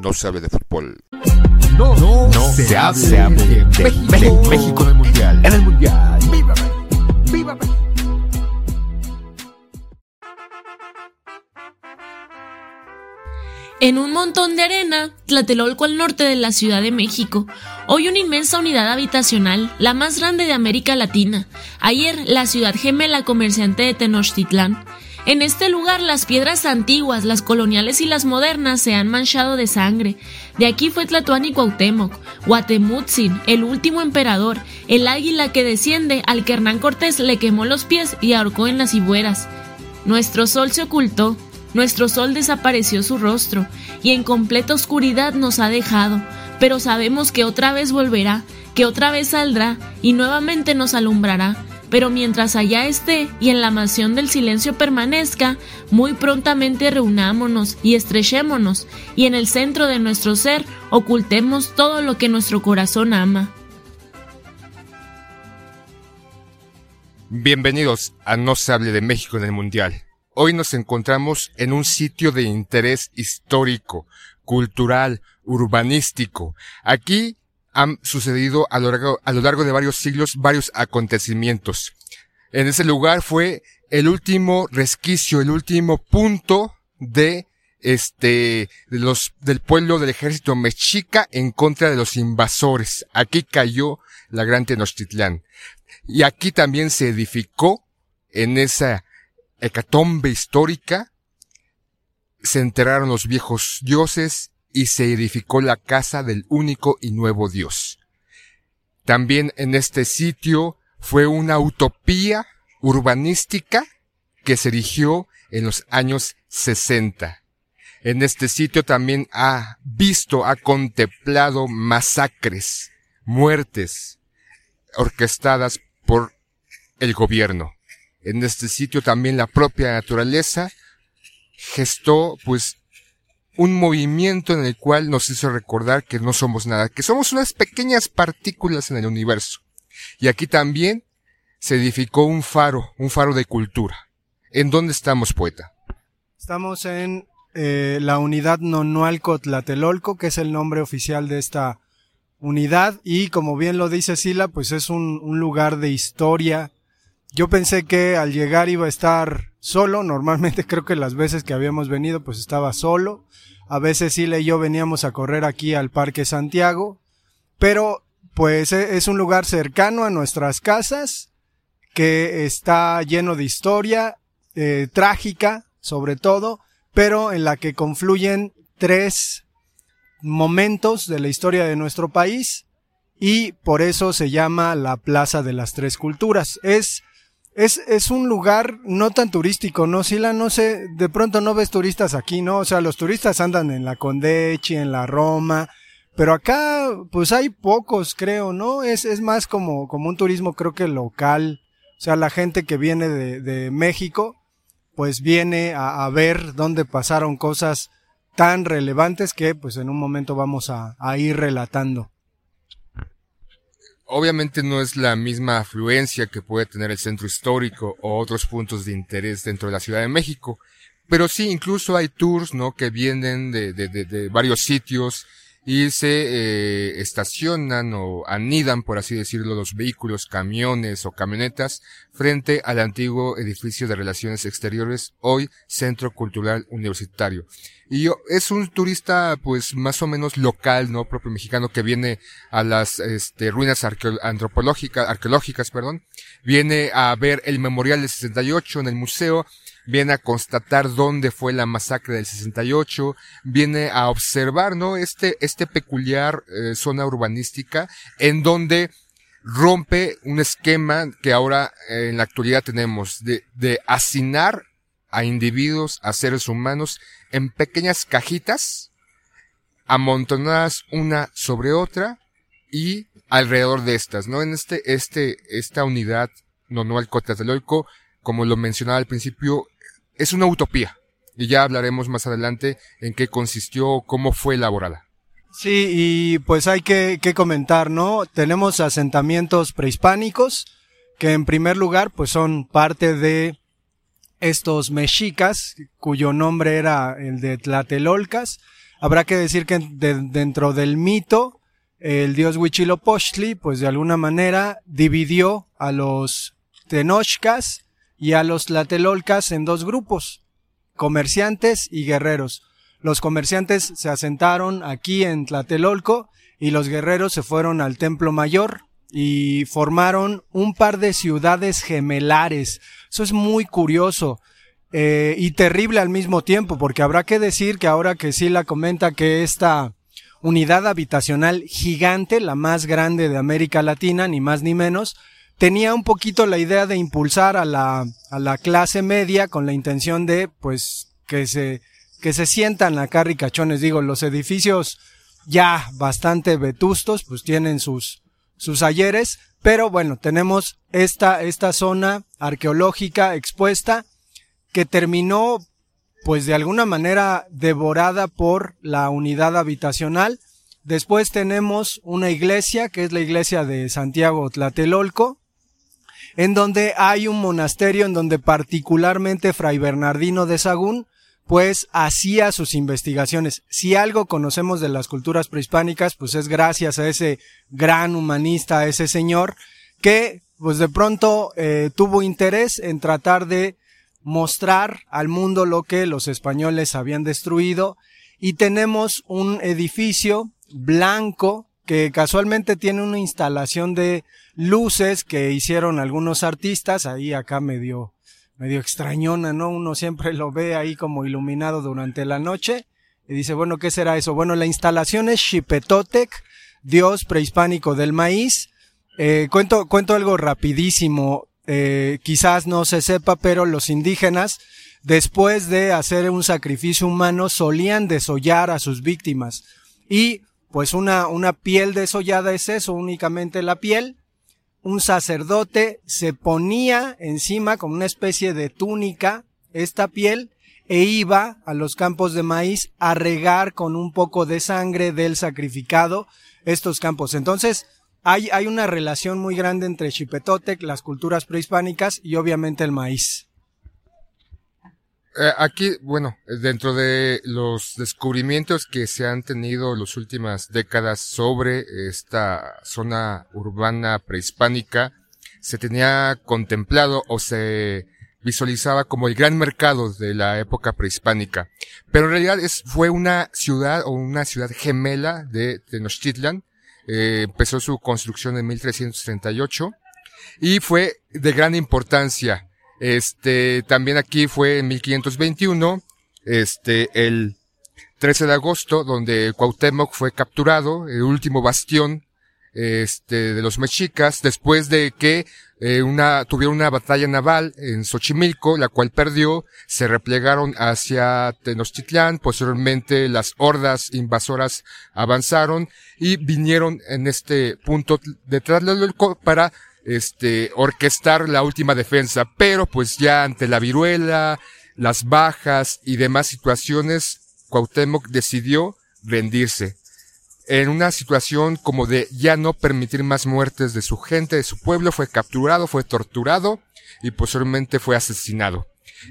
no se hable de fútbol. No, no, se, hable, de, México, México, en el Mundial. En el Mundial. ¡Viva, ¡Viva En un montón de arena, Tlatelolco al norte de la Ciudad de México, hoy una inmensa unidad habitacional, la más grande de América Latina. Ayer, la ciudad gemela comerciante de Tenochtitlán. En este lugar las piedras antiguas, las coloniales y las modernas se han manchado de sangre. De aquí fue Tlatuán y Cuauhtémoc, Guatemutzin, el último emperador, el águila que desciende al que Hernán Cortés le quemó los pies y ahorcó en las hibueras. Nuestro sol se ocultó, nuestro sol desapareció su rostro, y en completa oscuridad nos ha dejado, pero sabemos que otra vez volverá, que otra vez saldrá, y nuevamente nos alumbrará pero mientras allá esté y en la mansión del silencio permanezca, muy prontamente reunámonos y estrechémonos, y en el centro de nuestro ser ocultemos todo lo que nuestro corazón ama. Bienvenidos a No se hable de México en el Mundial. Hoy nos encontramos en un sitio de interés histórico, cultural, urbanístico. Aquí han sucedido a lo, largo, de varios siglos varios acontecimientos. En ese lugar fue el último resquicio, el último punto de este, de los, del pueblo del ejército mexica en contra de los invasores. Aquí cayó la gran Tenochtitlán. Y aquí también se edificó en esa hecatombe histórica, se enterraron los viejos dioses y se edificó la casa del único y nuevo Dios. También en este sitio fue una utopía urbanística que se erigió en los años 60. En este sitio también ha visto, ha contemplado masacres, muertes orquestadas por el gobierno. En este sitio también la propia naturaleza gestó pues un movimiento en el cual nos hizo recordar que no somos nada, que somos unas pequeñas partículas en el universo. Y aquí también se edificó un faro, un faro de cultura. ¿En dónde estamos, poeta? Estamos en eh, la unidad Nonualco Tlatelolco, que es el nombre oficial de esta unidad. Y como bien lo dice Sila, pues es un, un lugar de historia. Yo pensé que al llegar iba a estar solo. Normalmente creo que las veces que habíamos venido, pues estaba solo. A veces Sila y yo veníamos a correr aquí al Parque Santiago, pero pues e, es un lugar cercano a nuestras casas, que está lleno de historia, eh, trágica sobre todo, pero en la que confluyen tres momentos de la historia de nuestro país y por eso se llama la Plaza de las Tres Culturas. Es es, es un lugar no tan turístico, ¿no? Sila, no sé, de pronto no ves turistas aquí, ¿no? O sea, los turistas andan en la Condechi, en la Roma, pero acá, pues hay pocos, creo, ¿no? Es, es más como, como un turismo, creo que local. O sea, la gente que viene de, de México, pues viene a, a, ver dónde pasaron cosas tan relevantes que, pues en un momento vamos a, a ir relatando obviamente no es la misma afluencia que puede tener el centro histórico o otros puntos de interés dentro de la Ciudad de México. Pero sí, incluso hay tours, ¿no? Que vienen de, de, de, de varios sitios y se eh, estacionan o anidan, por así decirlo, los vehículos, camiones o camionetas frente al antiguo edificio de Relaciones Exteriores, hoy Centro Cultural Universitario. Y yo, es un turista, pues, más o menos local, ¿no? Propio mexicano que viene a las, este, ruinas antropológicas, arqueológicas, perdón. Viene a ver el memorial del 68 en el museo viene a constatar dónde fue la masacre del 68, viene a observar, ¿no? Este, este peculiar eh, zona urbanística en donde rompe un esquema que ahora eh, en la actualidad tenemos de, de hacinar a individuos, a seres humanos en pequeñas cajitas amontonadas una sobre otra y alrededor de estas, ¿no? En este, este, esta unidad no, no al cotataloico, como lo mencionaba al principio, es una utopía. Y ya hablaremos más adelante en qué consistió, cómo fue elaborada. Sí, y pues hay que, que comentar, ¿no? Tenemos asentamientos prehispánicos, que en primer lugar, pues son parte de estos mexicas, cuyo nombre era el de Tlatelolcas. Habrá que decir que dentro del mito, el dios Huitzilopochtli, pues de alguna manera dividió a los Tenochcas y a los Tlatelolcas en dos grupos, comerciantes y guerreros. Los comerciantes se asentaron aquí en Tlatelolco y los guerreros se fueron al Templo Mayor y formaron un par de ciudades gemelares. Eso es muy curioso. Eh, y terrible al mismo tiempo, porque habrá que decir que ahora que Sila comenta que esta unidad habitacional gigante, la más grande de América Latina, ni más ni menos, tenía un poquito la idea de impulsar a la, a la clase media con la intención de, pues, que se, que se sientan acá ricachones. Digo, los edificios ya bastante vetustos, pues tienen sus, sus ayeres, pero bueno, tenemos esta, esta zona arqueológica expuesta que terminó pues de alguna manera devorada por la unidad habitacional. Después tenemos una iglesia, que es la iglesia de Santiago Tlatelolco, en donde hay un monasterio en donde particularmente Fray Bernardino de Sagún pues hacía sus investigaciones. Si algo conocemos de las culturas prehispánicas, pues es gracias a ese gran humanista, a ese señor, que pues de pronto eh, tuvo interés en tratar de mostrar al mundo lo que los españoles habían destruido y tenemos un edificio blanco que casualmente tiene una instalación de luces que hicieron algunos artistas, ahí acá medio, medio extrañona, ¿no? Uno siempre lo ve ahí como iluminado durante la noche y dice, bueno, ¿qué será eso? Bueno, la instalación es Xipetotec, dios prehispánico del maíz. Eh, cuento, cuento algo rapidísimo. Eh, quizás no se sepa, pero los indígenas, después de hacer un sacrificio humano, solían desollar a sus víctimas. Y pues una, una piel desollada es eso, únicamente la piel. Un sacerdote se ponía encima como una especie de túnica esta piel e iba a los campos de maíz a regar con un poco de sangre del sacrificado estos campos. Entonces, hay, hay una relación muy grande entre Chipetotec, las culturas prehispánicas y obviamente el maíz. Eh, aquí, bueno, dentro de los descubrimientos que se han tenido las últimas décadas sobre esta zona urbana prehispánica, se tenía contemplado o se visualizaba como el gran mercado de la época prehispánica. Pero en realidad es, fue una ciudad o una ciudad gemela de Tenochtitlan, eh, empezó su construcción en 1338 y fue de gran importancia. Este, también aquí fue en 1521, este, el 13 de agosto, donde Cuauhtémoc fue capturado, el último bastión, este, de los mexicas, después de que eh, una, tuvieron una batalla naval en Xochimilco, la cual perdió, se replegaron hacia Tenochtitlán, posteriormente las hordas invasoras avanzaron y vinieron en este punto de Tlatelolco para este, orquestar la última defensa, pero pues ya ante la viruela, las bajas y demás situaciones, Cuauhtémoc decidió rendirse en una situación como de ya no permitir más muertes de su gente, de su pueblo, fue capturado, fue torturado y posteriormente fue asesinado.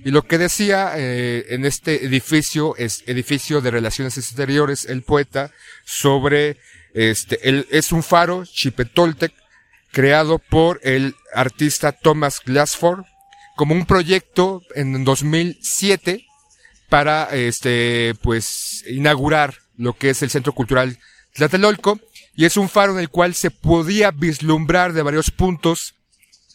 Y lo que decía eh, en este edificio, es edificio de relaciones exteriores, el poeta, sobre este, el, es un faro, Chipetoltec, creado por el artista Thomas Glassford, como un proyecto en 2007 para, este, pues, inaugurar lo que es el Centro Cultural Tlatelolco, y es un faro en el cual se podía vislumbrar de varios puntos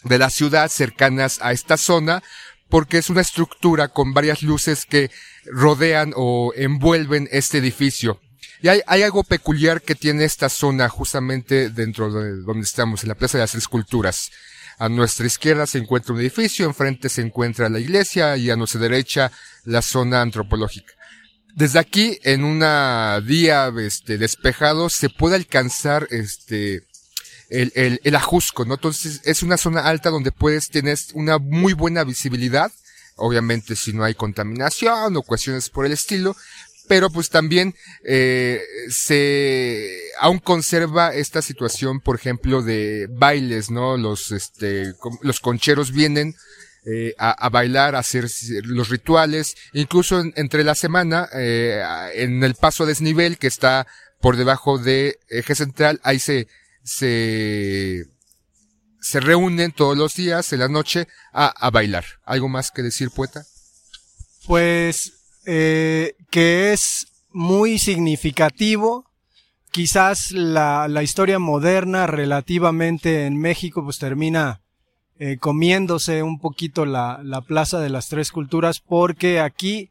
de la ciudad cercanas a esta zona, porque es una estructura con varias luces que rodean o envuelven este edificio. Y hay, hay algo peculiar que tiene esta zona justamente dentro de donde estamos, en la Plaza de las Esculturas. A nuestra izquierda se encuentra un edificio, enfrente se encuentra la iglesia y a nuestra derecha la zona antropológica. Desde aquí, en una día este, despejado, se puede alcanzar este, el, el, el ajusco, ¿no? Entonces, es una zona alta donde puedes tener una muy buena visibilidad. Obviamente, si no hay contaminación o cuestiones por el estilo, pero pues también eh, se aún conserva esta situación por ejemplo de bailes no los este los concheros vienen eh, a, bailar, a hacer los rituales, incluso entre la semana, eh, en el paso a desnivel que está por debajo de eje central, ahí se, se, se reúnen todos los días en la noche a, a bailar. ¿Algo más que decir, poeta? Pues, eh, que es muy significativo. Quizás la, la historia moderna relativamente en México pues termina eh, comiéndose un poquito la, la Plaza de las Tres Culturas porque aquí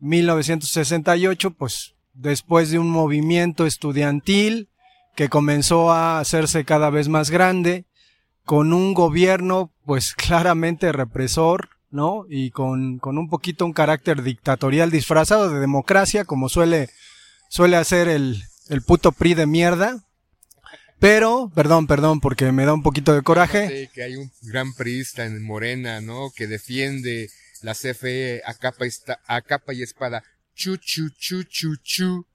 1968 pues después de un movimiento estudiantil que comenzó a hacerse cada vez más grande, con un gobierno pues claramente represor, ¿no? Y con, con un poquito un carácter dictatorial disfrazado de democracia, como suele, suele hacer el, el puto PRI de mierda. Pero, perdón, perdón, porque me da un poquito de coraje. que hay un gran priista en Morena, ¿no? Que defiende la CFE a capa, a capa y espada. Chu, chu, chu, chu, chu.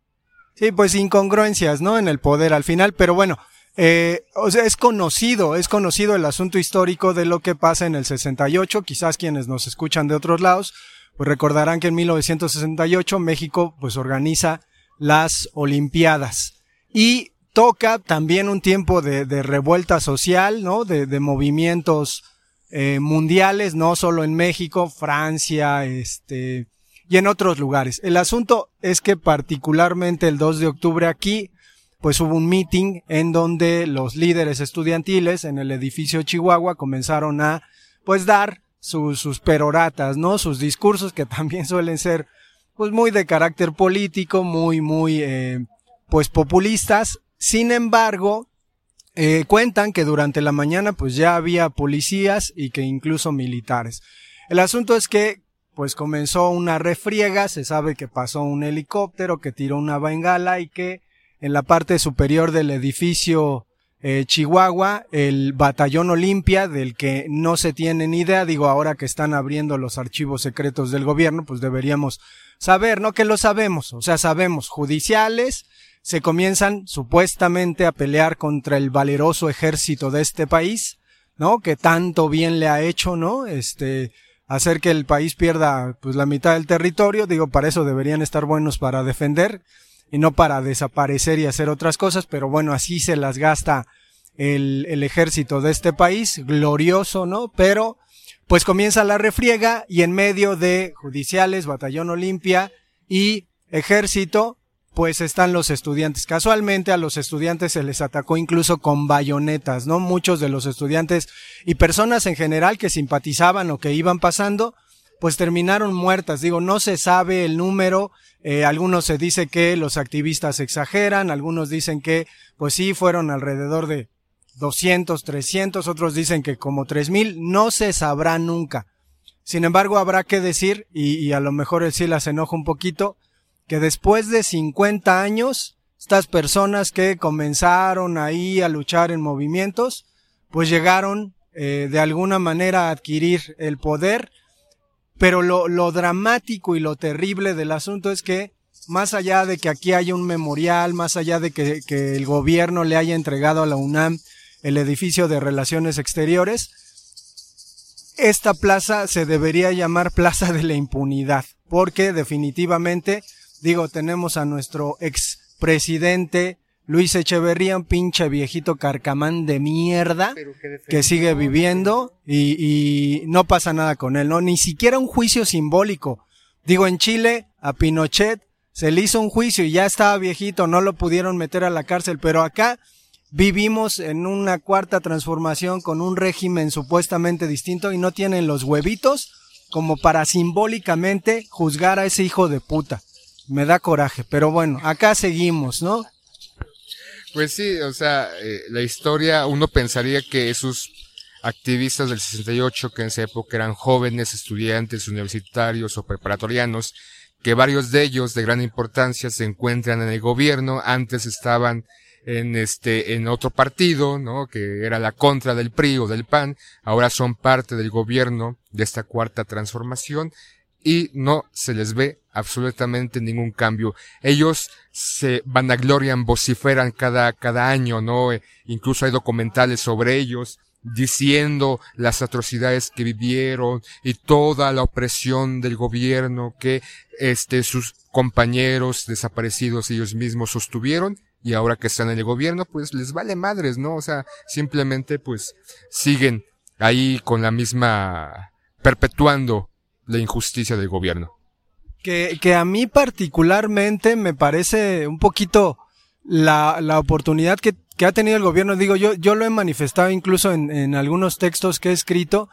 Sí, pues incongruencias, ¿no? En el poder al final, pero bueno, eh, o sea, es conocido, es conocido el asunto histórico de lo que pasa en el 68. Quizás quienes nos escuchan de otros lados, pues recordarán que en 1968 México pues organiza las Olimpiadas y toca también un tiempo de, revuelta social, ¿no? De, de movimientos eh, mundiales, no solo en México, Francia, este, y en otros lugares. El asunto es que particularmente el 2 de octubre aquí pues hubo un meeting en donde los líderes estudiantiles en el edificio Chihuahua comenzaron a pues dar sus, sus peroratas, ¿no? Sus discursos que también suelen ser pues muy de carácter político, muy, muy eh, pues populistas. Sin embargo, eh, cuentan que durante la mañana pues ya había policías y que incluso militares. El asunto es que pues comenzó una refriega, se sabe que pasó un helicóptero que tiró una bengala y que en la parte superior del edificio eh, Chihuahua, el batallón Olimpia, del que no se tiene ni idea, digo ahora que están abriendo los archivos secretos del gobierno, pues deberíamos saber, ¿no? Que lo sabemos, o sea, sabemos, judiciales, se comienzan supuestamente a pelear contra el valeroso ejército de este país, ¿no? Que tanto bien le ha hecho, ¿no? Este, hacer que el país pierda pues la mitad del territorio, digo, para eso deberían estar buenos para defender, y no para desaparecer y hacer otras cosas, pero bueno, así se las gasta el, el ejército de este país, glorioso, ¿no? Pero pues comienza la refriega y en medio de judiciales, batallón Olimpia y ejército, pues están los estudiantes. Casualmente a los estudiantes se les atacó incluso con bayonetas, ¿no? Muchos de los estudiantes y personas en general que simpatizaban o que iban pasando, pues terminaron muertas. Digo, no se sabe el número, eh, algunos se dice que los activistas exageran, algunos dicen que, pues sí, fueron alrededor de 200, 300, otros dicen que como 3000, no se sabrá nunca. Sin embargo, habrá que decir, y, a lo mejor el sí las enoja un poquito, que después de 50 años, estas personas que comenzaron ahí a luchar en movimientos, pues llegaron eh, de alguna manera a adquirir el poder pero lo, lo dramático y lo terrible del asunto es que más allá de que aquí haya un memorial, más allá de que, que, el gobierno le haya entregado a la UNAM el edificio de relaciones exteriores, esta plaza se debería llamar Plaza de la Impunidad, porque definitivamente, digo, tenemos a nuestro expresidente Luis Echeverría, un pinche viejito carcamán de mierda que, sigue viviendo y, y, no pasa nada con él, ¿no? Ni siquiera un juicio simbólico. Digo, en Chile, a Pinochet se le hizo un juicio y ya estaba viejito, no lo pudieron meter a la cárcel, pero acá vivimos en una cuarta transformación con un régimen supuestamente distinto y no tienen los huevitos como para simbólicamente juzgar a ese hijo de puta. Me da coraje, pero bueno, acá seguimos, ¿no? Pues sí, o sea, eh, la historia, uno pensaría que esos activistas del 68, que en esa época eran jóvenes, estudiantes, universitarios o preparatorianos, que varios de ellos de gran importancia se encuentran en el gobierno, antes estaban en este, en otro partido, ¿no? Que era la contra del PRI o del PAN, ahora son parte del gobierno de esta cuarta transformación y no se les ve absolutamente ningún cambio. Ellos se vanaglorian, vociferan cada, cada año, ¿no? Eh, incluso hay documentales sobre ellos, diciendo las atrocidades que vivieron y toda la opresión del gobierno que este sus compañeros desaparecidos ellos mismos sostuvieron y ahora que están en el gobierno pues les vale madres, ¿no? O sea, simplemente pues siguen ahí con la misma perpetuando la injusticia del gobierno. Que, que a mí particularmente me parece un poquito la, la oportunidad que, que ha tenido el gobierno. Digo, yo, yo lo he manifestado incluso en, en algunos textos que he escrito,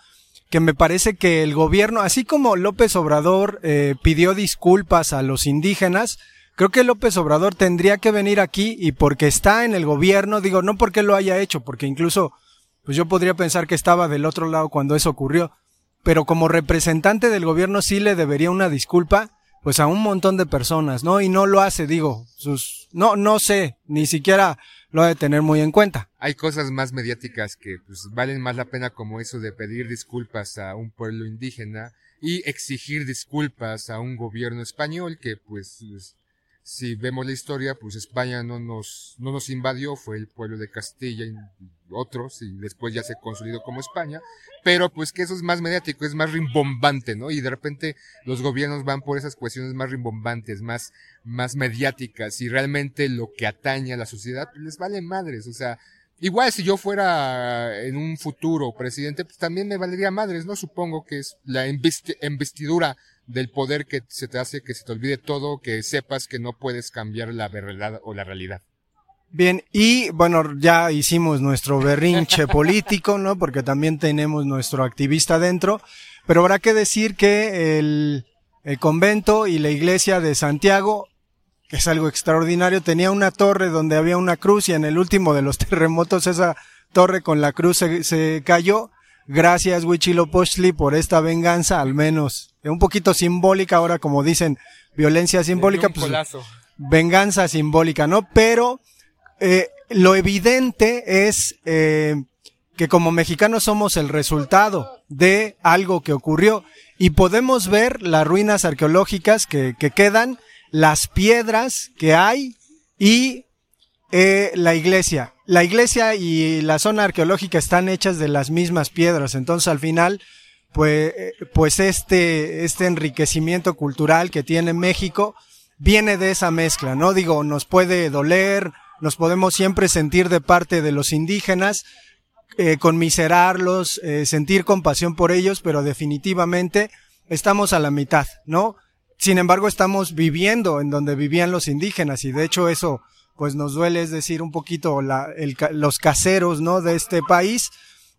que me parece que el gobierno, así como López Obrador eh, pidió disculpas a los indígenas, creo que López Obrador tendría que venir aquí y porque está en el gobierno, digo, no porque lo haya hecho, porque incluso, pues yo podría pensar que estaba del otro lado cuando eso ocurrió, pero como representante del gobierno sí le debería una disculpa, pues a un montón de personas, ¿no? Y no lo hace, digo, sus, no, no sé, ni siquiera lo ha de tener muy en cuenta. Hay cosas más mediáticas que pues valen más la pena como eso de pedir disculpas a un pueblo indígena y exigir disculpas a un gobierno español que pues si vemos la historia, pues España no nos, no nos invadió, fue el pueblo de Castilla y otros, y después ya se consolidó como España, pero pues que eso es más mediático, es más rimbombante, ¿no? Y de repente los gobiernos van por esas cuestiones más rimbombantes, más, más mediáticas, y realmente lo que atañe a la sociedad, pues les vale madres, o sea, Igual si yo fuera en un futuro presidente, pues también me valería madres, ¿no? Supongo que es la investidura del poder que se te hace que se te olvide todo, que sepas que no puedes cambiar la verdad o la realidad. Bien, y bueno, ya hicimos nuestro berrinche político, ¿no? Porque también tenemos nuestro activista dentro, pero habrá que decir que el, el convento y la iglesia de Santiago, que es algo extraordinario, tenía una torre donde había una cruz y en el último de los terremotos esa torre con la cruz se, se cayó. Gracias Huichilopochtli por esta venganza, al menos un poquito simbólica, ahora como dicen, violencia simbólica, pues venganza simbólica, ¿no? Pero eh, lo evidente es eh, que como mexicanos somos el resultado de algo que ocurrió y podemos ver las ruinas arqueológicas que, que quedan, las piedras que hay y eh, la iglesia. La iglesia y la zona arqueológica están hechas de las mismas piedras, entonces al final pues, pues este, este enriquecimiento cultural que tiene México viene de esa mezcla, ¿no? Digo, nos puede doler, nos podemos siempre sentir de parte de los indígenas, eh, conmiserarlos, eh, sentir compasión por ellos, pero definitivamente estamos a la mitad, ¿no? Sin embargo, estamos viviendo en donde vivían los indígenas y de hecho eso pues nos duele, es decir, un poquito la, el, los caseros, ¿no? De este país,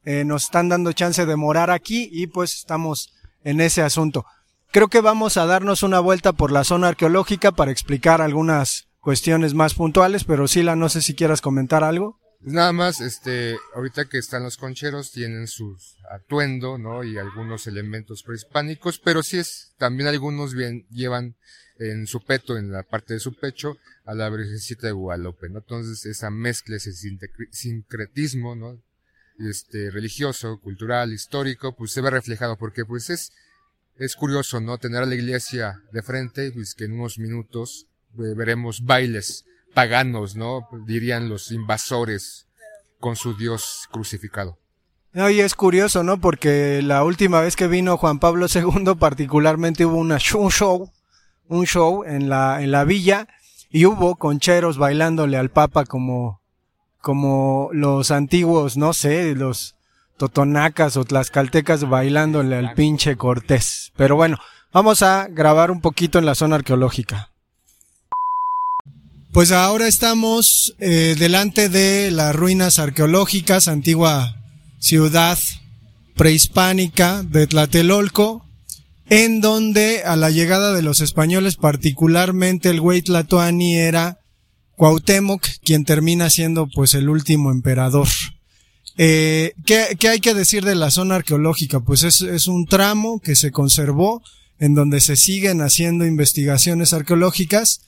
eh, nos están dando chance de morar aquí y pues estamos en ese asunto. Creo que vamos a darnos una vuelta por la zona arqueológica para explicar algunas cuestiones más puntuales, pero Sila, no sé si quieras comentar algo. Nada más, este, ahorita que están los concheros, tienen su atuendo, ¿no? Y algunos elementos prehispánicos, pero sí es, también algunos bien, llevan en su peto, en la parte de su pecho, a la Virgencita de Guadalupe, ¿no? Entonces, esa mezcla, ese sincretismo, ¿no? este, religioso, cultural, histórico, pues se ve reflejado porque pues es, es curioso, ¿no? Tener a la iglesia de frente, pues que en unos minutos eh, veremos bailes paganos, ¿no? Dirían los invasores con su Dios crucificado. No, y es curioso, ¿no? Porque la última vez que vino Juan Pablo II particularmente hubo una, un show, un show en la, en la villa y hubo concheros bailándole al Papa como, como los antiguos, no sé, los totonacas o tlaxcaltecas bailándole al pinche Cortés. Pero bueno, vamos a grabar un poquito en la zona arqueológica. Pues ahora estamos eh, delante de las ruinas arqueológicas, antigua ciudad prehispánica de Tlatelolco, en donde a la llegada de los españoles, particularmente el güey Tlatoani era Cuauhtémoc, quien termina siendo pues el último emperador. Eh, ¿qué, ¿qué, hay que decir de la zona arqueológica? Pues es, es un tramo que se conservó, en donde se siguen haciendo investigaciones arqueológicas,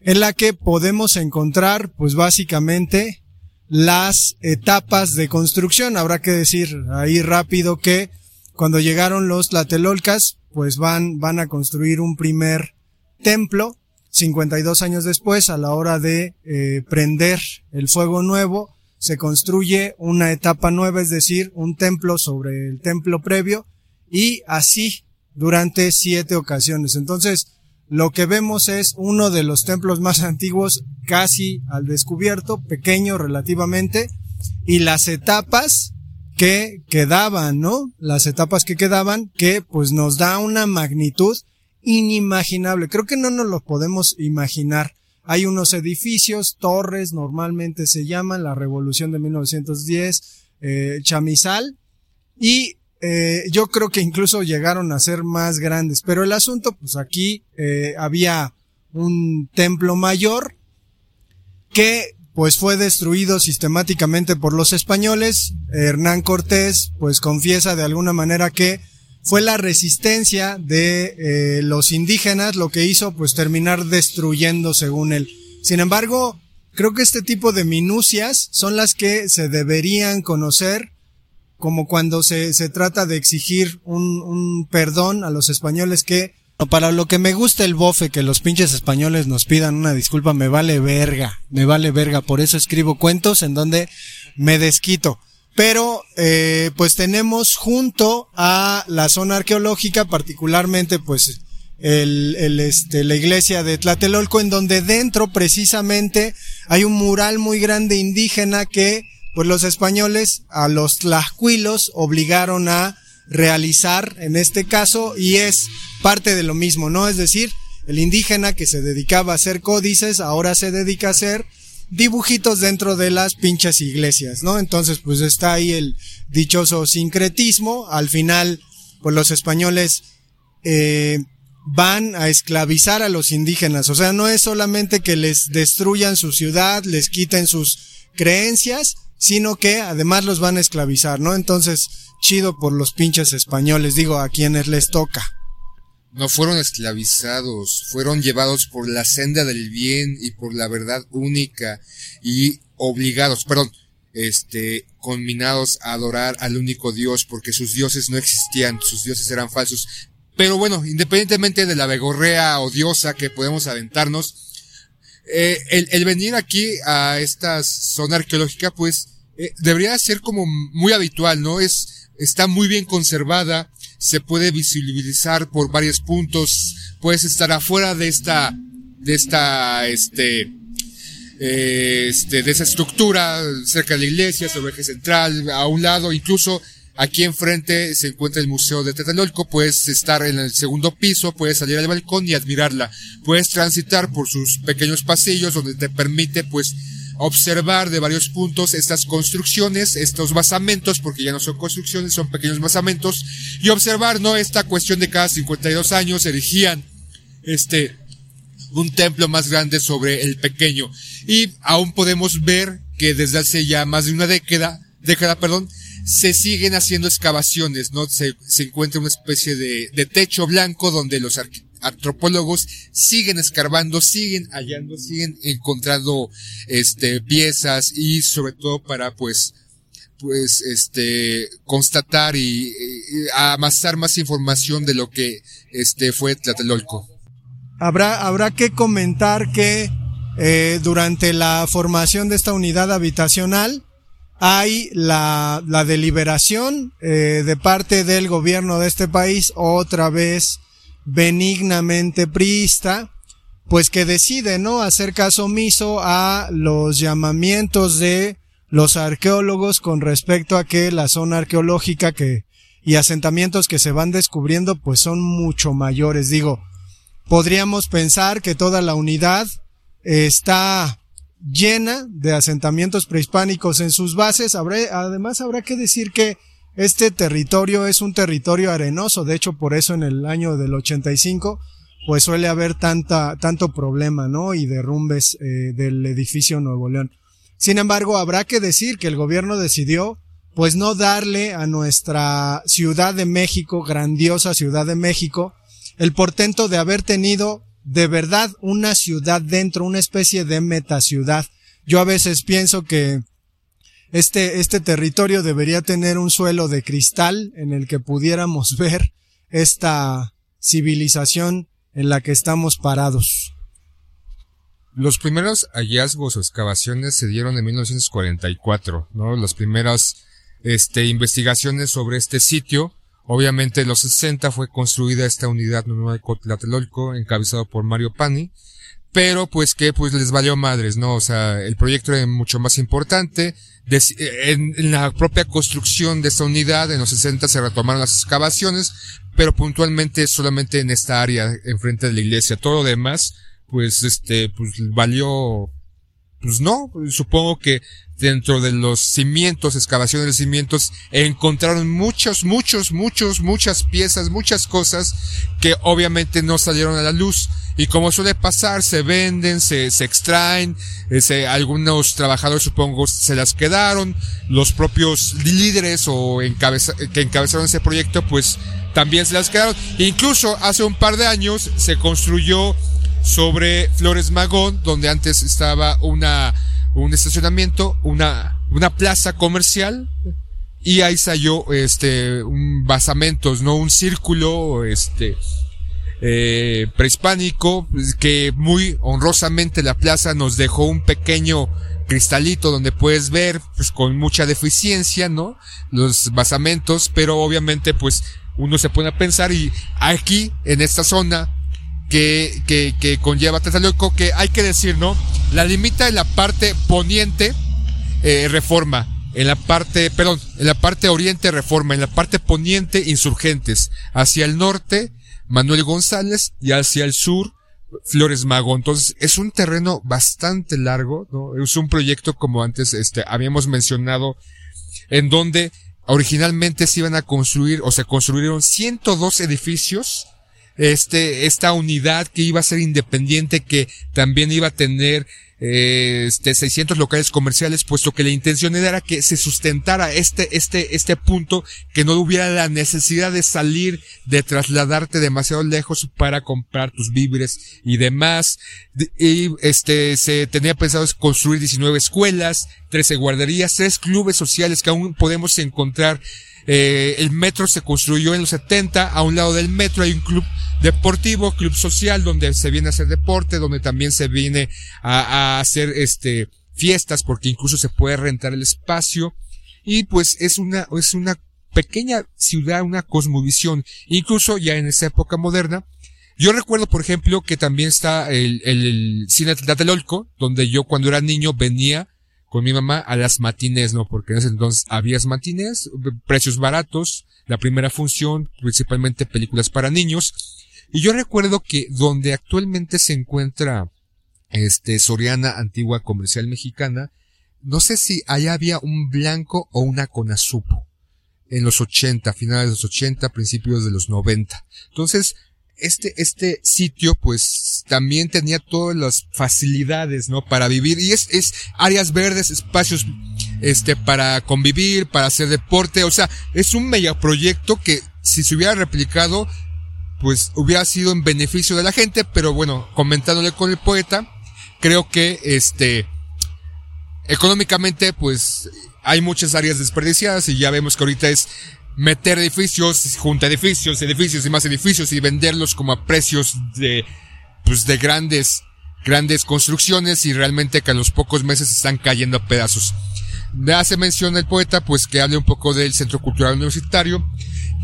en la que podemos encontrar pues básicamente las etapas de construcción. Habrá que decir ahí rápido que cuando llegaron los Tlatelolcas, pues van, van a construir un primer templo 52 años después, a la hora de eh, prender el fuego nuevo, se construye una etapa nueva, es decir, un templo sobre el templo previo y así durante siete ocasiones. Entonces, lo que vemos es uno de los templos más antiguos casi al descubierto, pequeño relativamente, y las etapas que quedaban, ¿no? Las etapas que quedaban que pues nos da una magnitud inimaginable. Creo que no nos lo podemos imaginar. Hay unos edificios, torres, normalmente se llaman, la revolución de 1910, eh, Chamizal, y eh, yo creo que incluso llegaron a ser más grandes. Pero el asunto, pues aquí eh, había un templo mayor que pues fue destruido sistemáticamente por los españoles. Hernán Cortés pues confiesa de alguna manera que fue la resistencia de eh, los indígenas lo que hizo pues terminar destruyendo según él. Sin embargo, creo que este tipo de minucias son las que se deberían conocer como cuando se, se trata de exigir un, un perdón a los españoles que para lo que me gusta el bofe, que los pinches españoles nos pidan una disculpa, me vale verga, me vale verga. Por eso escribo cuentos en donde me desquito. Pero, eh, pues tenemos junto a la zona arqueológica, particularmente, pues, el, este, la iglesia de Tlatelolco, en donde dentro precisamente hay un mural muy grande indígena que, pues los españoles a los tlaxcuilos obligaron a realizar en este caso y es parte de lo mismo, ¿no? Es decir, el indígena que se dedicaba a hacer códices ahora se dedica a hacer dibujitos dentro de las pinches iglesias, ¿no? Entonces, pues está ahí el dichoso sincretismo. Al final, pues los españoles eh, van a esclavizar a los indígenas. O sea, no es solamente que les destruyan su ciudad, les quiten sus creencias, sino que además los van a esclavizar, ¿no? Entonces, chido por los pinches españoles, digo, a quienes les toca. No fueron esclavizados, fueron llevados por la senda del bien y por la verdad única y obligados, perdón, este, conminados a adorar al único Dios porque sus dioses no existían, sus dioses eran falsos. Pero bueno, independientemente de la begorrea odiosa que podemos aventarnos, eh, el, el, venir aquí a esta zona arqueológica, pues, eh, debería ser como muy habitual, ¿no? Es, está muy bien conservada, se puede visibilizar por varios puntos, puedes estar afuera de esta, de esta, este, eh, este, de esa estructura, cerca de la iglesia, sobre el eje central, a un lado, incluso aquí enfrente se encuentra el Museo de Tetalolco, puedes estar en el segundo piso, puedes salir al balcón y admirarla, puedes transitar por sus pequeños pasillos donde te permite, pues, observar de varios puntos estas construcciones, estos basamentos, porque ya no son construcciones, son pequeños basamentos, y observar, ¿no? Esta cuestión de cada 52 años erigían, este, un templo más grande sobre el pequeño. Y aún podemos ver que desde hace ya más de una década, década, perdón, se siguen haciendo excavaciones, ¿no? Se, se encuentra una especie de, de techo blanco donde los arquitectos antropólogos siguen escarbando, siguen hallando, siguen encontrando este piezas y sobre todo para pues pues este constatar y, y amasar más información de lo que este fue Tlatelolco. Habrá habrá que comentar que eh, durante la formación de esta unidad habitacional hay la, la deliberación eh, de parte del gobierno de este país otra vez benignamente priista, pues que decide no hacer caso omiso a los llamamientos de los arqueólogos con respecto a que la zona arqueológica que y asentamientos que se van descubriendo pues son mucho mayores. Digo, podríamos pensar que toda la unidad está llena de asentamientos prehispánicos en sus bases. Además habrá que decir que este territorio es un territorio arenoso, de hecho por eso en el año del 85 pues suele haber tanta, tanto problema, ¿no? Y derrumbes eh, del edificio Nuevo León. Sin embargo, habrá que decir que el gobierno decidió pues no darle a nuestra Ciudad de México, grandiosa Ciudad de México, el portento de haber tenido de verdad una ciudad dentro, una especie de metaciudad. Yo a veces pienso que este, este territorio debería tener un suelo de cristal en el que pudiéramos ver esta civilización en la que estamos parados. Los primeros hallazgos o excavaciones se dieron en 1944, ¿no? Las primeras, este, investigaciones sobre este sitio. Obviamente en los 60 fue construida esta unidad nueva de Cotlatelolco, encabezado por Mario Pani. Pero pues que pues les valió madres, ¿no? O sea, el proyecto era mucho más importante. en, en, la propia construcción de esta unidad, en los 60 se retomaron las excavaciones, pero puntualmente solamente en esta área, enfrente de la iglesia. Todo lo demás, pues este, pues valió, pues no, supongo que dentro de los cimientos, excavaciones de cimientos, encontraron muchos, muchos, muchos, muchas piezas, muchas cosas que obviamente no salieron a la luz. Y como suele pasar, se venden, se, se extraen, ese, algunos trabajadores supongo se las quedaron, los propios líderes o encabeza, que encabezaron ese proyecto pues también se las quedaron. Incluso hace un par de años se construyó sobre Flores Magón, donde antes estaba una, un estacionamiento, una, una plaza comercial, y ahí salió, este, un basamentos, ¿no? Un círculo, este, eh, prehispánico, que muy honrosamente la plaza nos dejó un pequeño cristalito donde puedes ver, pues con mucha deficiencia, ¿no? Los basamentos, pero obviamente, pues, uno se pone a pensar y aquí, en esta zona, que, que, que conlleva Tlatelolco, que hay que decir, ¿no? La limita en la parte poniente, eh, reforma. En la parte, perdón, en la parte oriente reforma, en la parte poniente insurgentes. Hacia el norte, Manuel González y hacia el sur, Flores Mago. Entonces, es un terreno bastante largo, ¿no? Es un proyecto como antes, este, habíamos mencionado, en donde originalmente se iban a construir, o se construyeron 102 edificios, este, esta unidad que iba a ser independiente, que también iba a tener eh, este 600 locales comerciales, puesto que la intención era que se sustentara este, este, este punto, que no hubiera la necesidad de salir, de trasladarte demasiado lejos para comprar tus víveres y demás. Y este, se tenía pensado construir 19 escuelas, 13 guarderías, tres clubes sociales que aún podemos encontrar eh, el metro se construyó en los 70, a un lado del metro hay un club deportivo, club social, donde se viene a hacer deporte, donde también se viene a, a hacer este fiestas, porque incluso se puede rentar el espacio. Y pues es una, es una pequeña ciudad, una cosmovisión, incluso ya en esa época moderna. Yo recuerdo, por ejemplo, que también está el, el, el cine Tlatelolco, donde yo cuando era niño venía con mi mamá a las matines, ¿no? Porque en ese entonces había matines, precios baratos, la primera función, principalmente películas para niños. Y yo recuerdo que donde actualmente se encuentra este Soriana Antigua Comercial Mexicana, no sé si allá había un blanco o una conazupo en los 80, finales de los 80, principios de los 90. Entonces, este, este sitio pues también tenía todas las facilidades, ¿no? Para vivir. Y es, es áreas verdes, espacios, este, para convivir, para hacer deporte, o sea, es un megaproyecto que si se hubiera replicado, pues hubiera sido en beneficio de la gente, pero bueno, comentándole con el poeta, creo que este, económicamente pues hay muchas áreas desperdiciadas y ya vemos que ahorita es meter edificios, junta edificios, edificios y más edificios y venderlos como a precios de, pues de grandes, grandes construcciones y realmente que a los pocos meses están cayendo a pedazos. Hace mención el poeta, pues que hable un poco del Centro Cultural Universitario,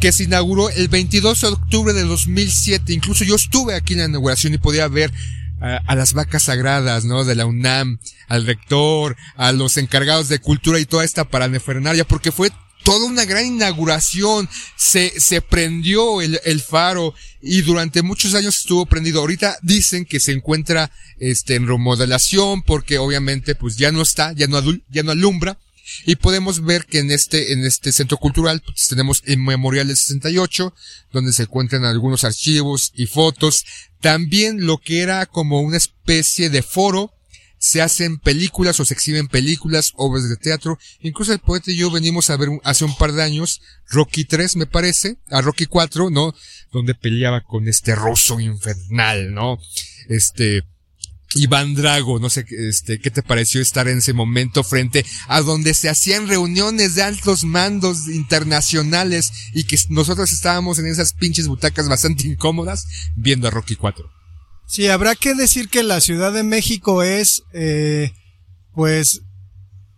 que se inauguró el 22 de octubre de 2007. Incluso yo estuve aquí en la inauguración y podía ver a, las vacas sagradas, ¿no? De la UNAM, al rector, a los encargados de cultura y toda esta paranefernaria, porque fue toda una gran inauguración, se, se prendió el, el faro y durante muchos años estuvo prendido. Ahorita dicen que se encuentra este en remodelación porque obviamente pues ya no está, ya no, ya no alumbra. Y podemos ver que en este, en este centro cultural pues, tenemos el Memorial del 68, donde se encuentran algunos archivos y fotos. También lo que era como una especie de foro se hacen películas o se exhiben películas, obras de teatro. Incluso el poeta y yo venimos a ver hace un par de años Rocky 3, me parece, a Rocky 4, ¿no? Donde peleaba con este ruso infernal, ¿no? Este, Iván Drago, no sé, este, ¿qué te pareció estar en ese momento frente a donde se hacían reuniones de altos mandos internacionales y que nosotros estábamos en esas pinches butacas bastante incómodas viendo a Rocky 4? Sí, habrá que decir que la Ciudad de México es, eh, pues,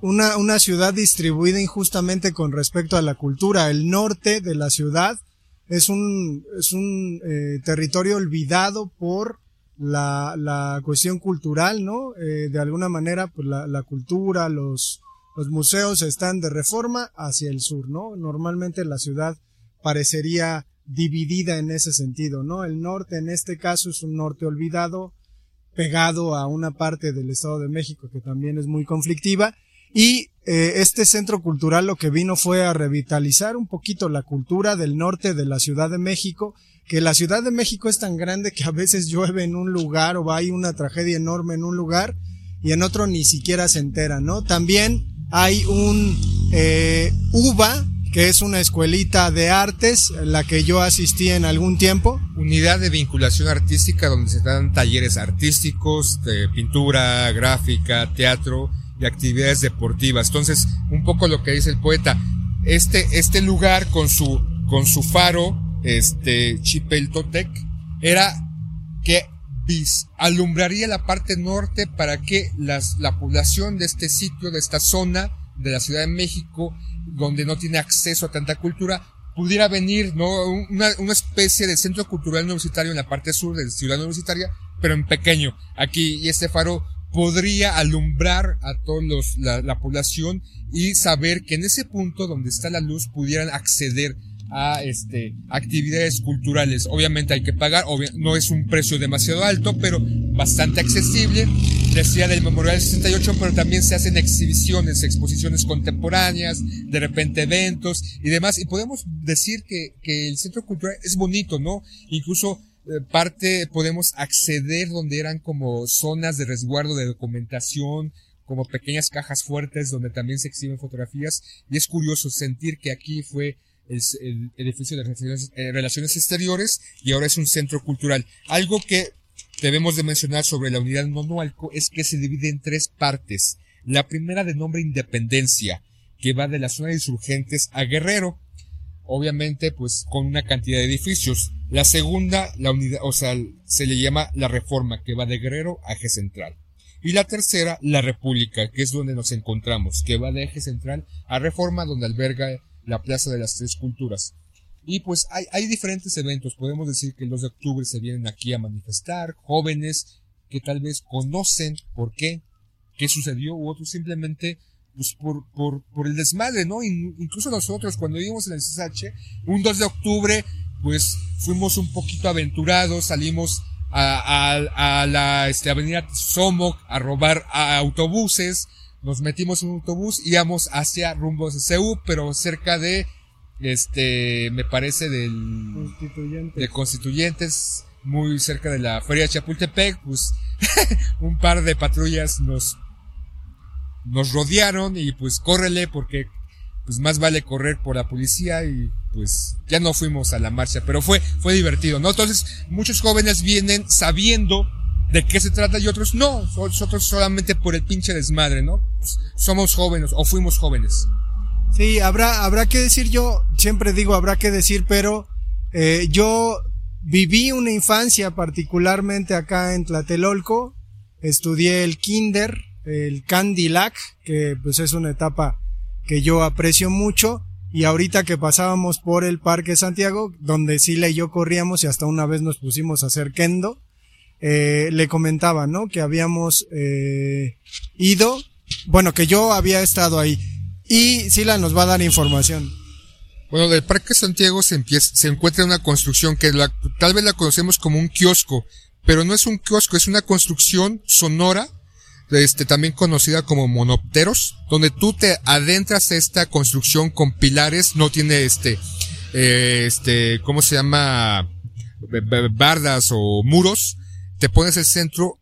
una, una ciudad distribuida injustamente con respecto a la cultura. El norte de la ciudad es un, es un eh, territorio olvidado por la, la cuestión cultural, ¿no? Eh, de alguna manera, pues la, la cultura, los, los museos están de reforma hacia el sur, ¿no? Normalmente la ciudad parecería dividida en ese sentido, ¿no? El norte en este caso es un norte olvidado, pegado a una parte del Estado de México que también es muy conflictiva y eh, este centro cultural lo que vino fue a revitalizar un poquito la cultura del norte de la Ciudad de México, que la Ciudad de México es tan grande que a veces llueve en un lugar o hay una tragedia enorme en un lugar y en otro ni siquiera se entera, ¿no? También hay un eh, UBA, que es una escuelita de artes, la que yo asistí en algún tiempo. Unidad de vinculación artística donde se dan talleres artísticos, de pintura, gráfica, teatro, y actividades deportivas. Entonces, un poco lo que dice el poeta, este, este lugar con su, con su faro, este, Chipeltotec, era que alumbraría la parte norte para que las, la población de este sitio, de esta zona de la Ciudad de México, donde no tiene acceso a tanta cultura, pudiera venir, ¿no? Una, una especie de centro cultural universitario en la parte sur de la ciudad universitaria, pero en pequeño. Aquí, y este faro podría alumbrar a los, la, la, población y saber que en ese punto donde está la luz pudieran acceder a este actividades culturales. Obviamente hay que pagar, no es un precio demasiado alto, pero bastante accesible. Decía del Memorial 68, pero también se hacen exhibiciones, exposiciones contemporáneas, de repente eventos y demás. Y podemos decir que, que el centro cultural es bonito, ¿no? Incluso eh, parte podemos acceder donde eran como zonas de resguardo de documentación, como pequeñas cajas fuertes donde también se exhiben fotografías y es curioso sentir que aquí fue el, edificio de eh, relaciones, exteriores y ahora es un centro cultural. Algo que debemos de mencionar sobre la unidad Nonualco es que se divide en tres partes. La primera de nombre Independencia, que va de la zona de insurgentes a Guerrero, obviamente pues con una cantidad de edificios. La segunda, la unidad, o sea, se le llama la reforma, que va de Guerrero a eje central. Y la tercera, la república, que es donde nos encontramos, que va de eje central a reforma, donde alberga la Plaza de las Tres Culturas. Y pues hay, diferentes eventos, podemos decir que el 2 de octubre se vienen aquí a manifestar, jóvenes que tal vez conocen por qué, qué sucedió, u otros simplemente pues por, por, por el desmadre, ¿no? Incluso nosotros cuando vivimos en el CSH, un 2 de octubre, pues fuimos un poquito aventurados, salimos a la este, avenida Somoc a robar autobuses, nos metimos en un autobús, íbamos hacia rumbo CEU, pero cerca de, este, me parece del, Constituyentes. de Constituyentes, muy cerca de la Feria de Chapultepec, pues un par de patrullas nos nos rodearon y pues córrele porque pues más vale correr por la policía y pues ya no fuimos a la marcha, pero fue, fue divertido, ¿no? Entonces, muchos jóvenes vienen sabiendo de qué se trata y otros no, nosotros solamente por el pinche desmadre, ¿no? Pues, somos jóvenes o fuimos jóvenes. Sí, habrá, habrá que decir yo, siempre digo habrá que decir, pero eh, yo viví una infancia particularmente acá en Tlatelolco, estudié el kinder, el Candilac, que pues es una etapa que yo aprecio mucho. Y ahorita que pasábamos por el Parque Santiago, donde Sila y yo corríamos y hasta una vez nos pusimos a hacer kendo, eh, le comentaba, ¿no? Que habíamos eh, ido, bueno, que yo había estado ahí. Y Sila nos va a dar información. Bueno, del Parque Santiago se, encuentra una construcción que tal vez la conocemos como un kiosco, pero no es un kiosco, es una construcción sonora este, también conocida como monopteros, donde tú te adentras a esta construcción con pilares, no tiene este, eh, este, ¿cómo se llama? bardas o muros, te pones el centro,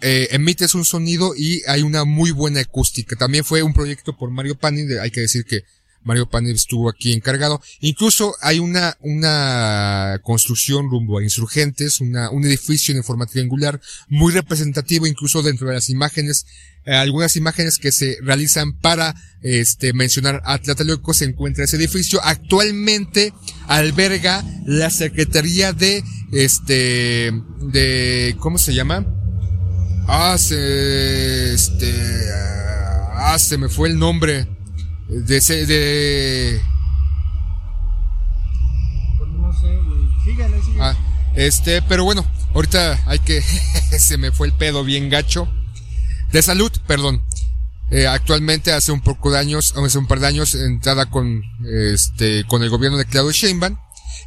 eh, emites un sonido y hay una muy buena acústica. También fue un proyecto por Mario Pani, hay que decir que Mario Pani estuvo aquí encargado. Incluso hay una, una construcción rumbo a insurgentes, una, un edificio en forma triangular muy representativo, incluso dentro de las imágenes, eh, algunas imágenes que se realizan para, este, mencionar a Tlatelolco se encuentra ese edificio. Actualmente alberga la Secretaría de, este, de, ¿cómo se llama? Ah, se, este, ah, se me fue el nombre de ese, de, No sé, sígale, sígale. ah, este, pero bueno, ahorita hay que, se me fue el pedo bien gacho. De salud, perdón. Eh, actualmente hace un poco de años, hace un par de años, entrada con, este, con el gobierno de Claudio Sheinbaum.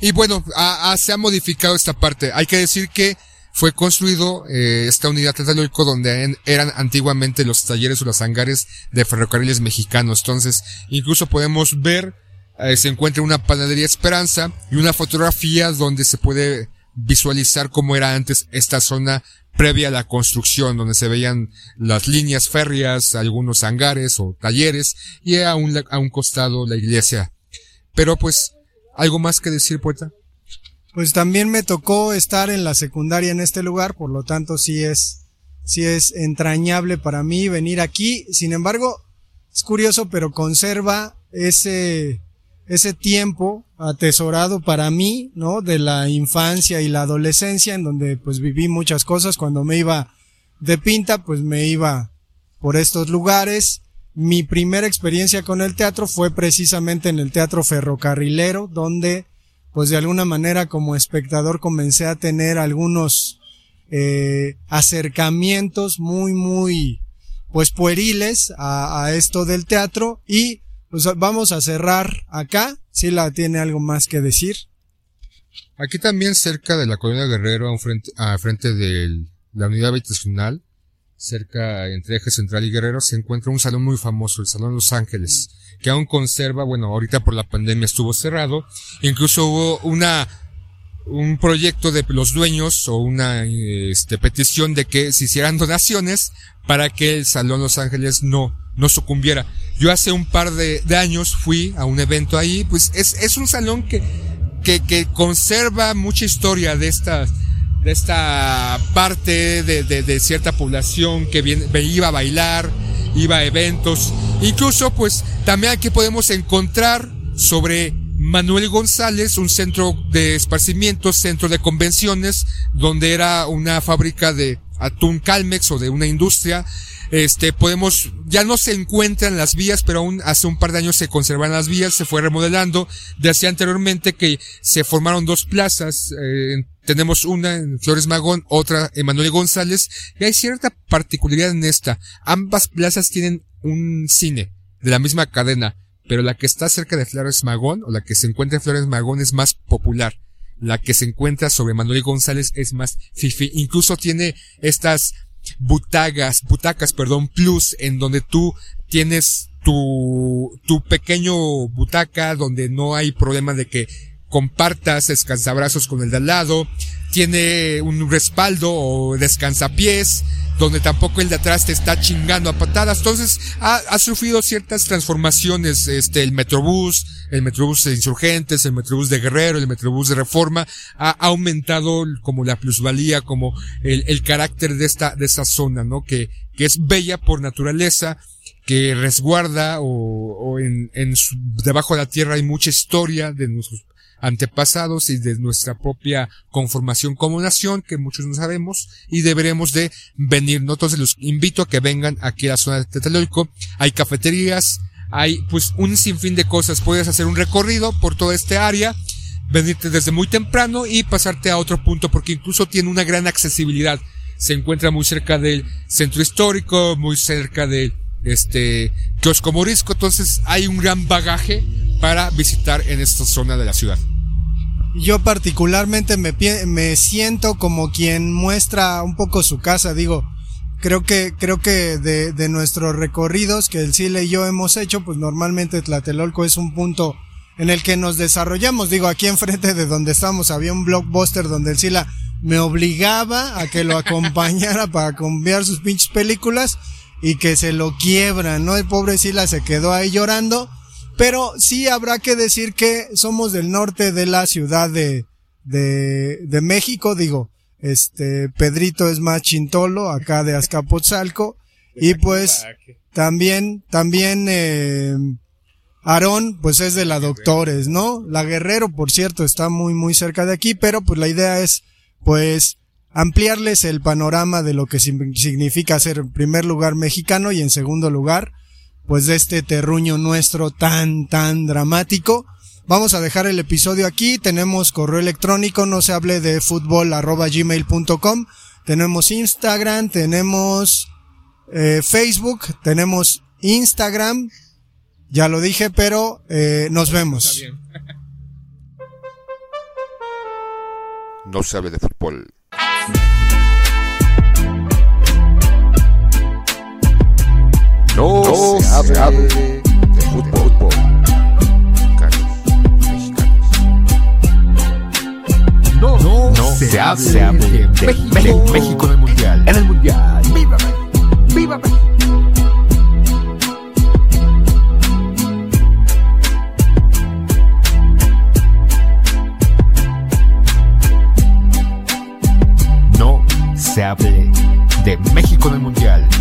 Y bueno, a- a- se ha modificado esta parte. Hay que decir que fue construido eh, esta unidad Tlatelolco donde eran antiguamente los talleres o los hangares de ferrocarriles mexicanos. Entonces, incluso podemos ver, eh, se encuentra una panadería Esperanza y una fotografía donde se puede visualizar cómo era antes esta zona previa a la construcción, donde se veían las líneas férreas, algunos hangares o talleres y a un, a un costado la iglesia. Pero pues, ¿algo más que decir, poeta? Pues también me tocó estar en la secundaria en este lugar, por lo tanto sí es, sí es entrañable para mí venir aquí. Sin embargo, es curioso, pero conserva ese, ese tiempo atesorado para mí, ¿no? De la infancia y la adolescencia, en donde pues viví muchas cosas. Cuando me iba de pinta, pues me iba por estos lugares. Mi primera experiencia con el teatro fue precisamente en el Teatro Ferrocarrilero, donde pues de alguna manera como espectador comencé a tener algunos eh, acercamientos muy, muy, pues pueriles a, esto del teatro y pues vamos a cerrar acá. Si la tiene algo más que decir. Aquí también cerca de la colonia Guerrero, a, frente, a frente de la unidad habitacional, cerca entre Eje Central y Guerrero, se encuentra un salón muy famoso, el Salón Los Ángeles, que aún conserva, bueno, ahorita por la pandemia estuvo cerrado, incluso hubo una, un proyecto de los dueños o una este, petición de que se hicieran donaciones para que el Salón Los Ángeles no, no sucumbiera. Yo hace un par de, años fui a un evento ahí, pues es, es un salón que, que, que conserva mucha historia de esta, de esta parte de, de, de cierta población que viene, iba a bailar, iba a eventos. Incluso, pues, también aquí podemos encontrar sobre Manuel González, un centro de esparcimiento, centro de convenciones, donde era una fábrica de atún Calmex o de una industria. Este, podemos, ya no se encuentran las vías, pero aún hace un par de años se conservan las vías, se fue remodelando. Decía anteriormente que se formaron dos plazas, eh, tenemos una en Flores Magón, otra en Manuel González, y hay cierta particularidad en esta. Ambas plazas tienen un cine de la misma cadena, pero la que está cerca de Flores Magón, o la que se encuentra en Flores Magón es más popular. La que se encuentra sobre Manuel González es más fifi. Incluso tiene estas butacas, butacas, perdón, plus, en donde tú tienes tu, tu pequeño butaca, donde no hay problema de que compartas descansabrazos con el de al lado, tiene un respaldo o descansapiés, donde tampoco el de atrás te está chingando a patadas. Entonces, ha, ha sufrido ciertas transformaciones, este, el Metrobús, el Metrobús de Insurgentes, el Metrobús de Guerrero, el Metrobús de Reforma, ha, aumentado como la plusvalía, como el, el carácter de esta, de esta zona, ¿no? Que, que es bella por naturaleza, que resguarda o, o en, en su, debajo de la tierra hay mucha historia de nuestros antepasados y de nuestra propia conformación como nación, que muchos no sabemos, y deberemos de venir. Entonces los invito a que vengan aquí a la zona de Tlatelolco. Hay cafeterías, hay pues un sinfín de cosas. Puedes hacer un recorrido por toda esta área, venirte desde muy temprano y pasarte a otro punto, porque incluso tiene una gran accesibilidad. Se encuentra muy cerca del centro histórico, muy cerca de este kiosco morisco, entonces hay un gran bagaje para visitar en esta zona de la ciudad. Yo particularmente me, me siento como quien muestra un poco su casa, digo, creo que, creo que de, de nuestros recorridos que el Sile y yo hemos hecho, pues normalmente Tlatelolco es un punto en el que nos desarrollamos. Digo, aquí enfrente de donde estamos había un blockbuster donde el Sila me obligaba a que lo acompañara para cambiar sus pinches películas y que se lo quiebran, ¿no? El pobre Sila se quedó ahí llorando Pero sí habrá que decir que somos del norte de la ciudad de, de, de México, digo, este, Pedrito es más chintolo, acá de Azcapotzalco, y pues también, también, eh, Aarón, pues es de la Doctores, ¿no? La Guerrero, por cierto, está muy, muy cerca de aquí, pero pues la idea es, pues, ampliarles el panorama de lo que significa ser en primer lugar mexicano y en segundo lugar, pues de este terruño nuestro tan, tan dramático. Vamos a dejar el episodio aquí. Tenemos correo electrónico, no se hable de fútbol arroba gmail.com. Tenemos Instagram, tenemos eh, Facebook, tenemos Instagram. Ya lo dije, pero eh, nos vemos. No se hable de fútbol. No, no se, hable, se hable de, de fútbol. fútbol. No, no, no se, se, hable, se hable de, de, México, México en el Mundial. En el Mundial. ¡Viva México! ¡Viva México! No se hable de México en el Mundial.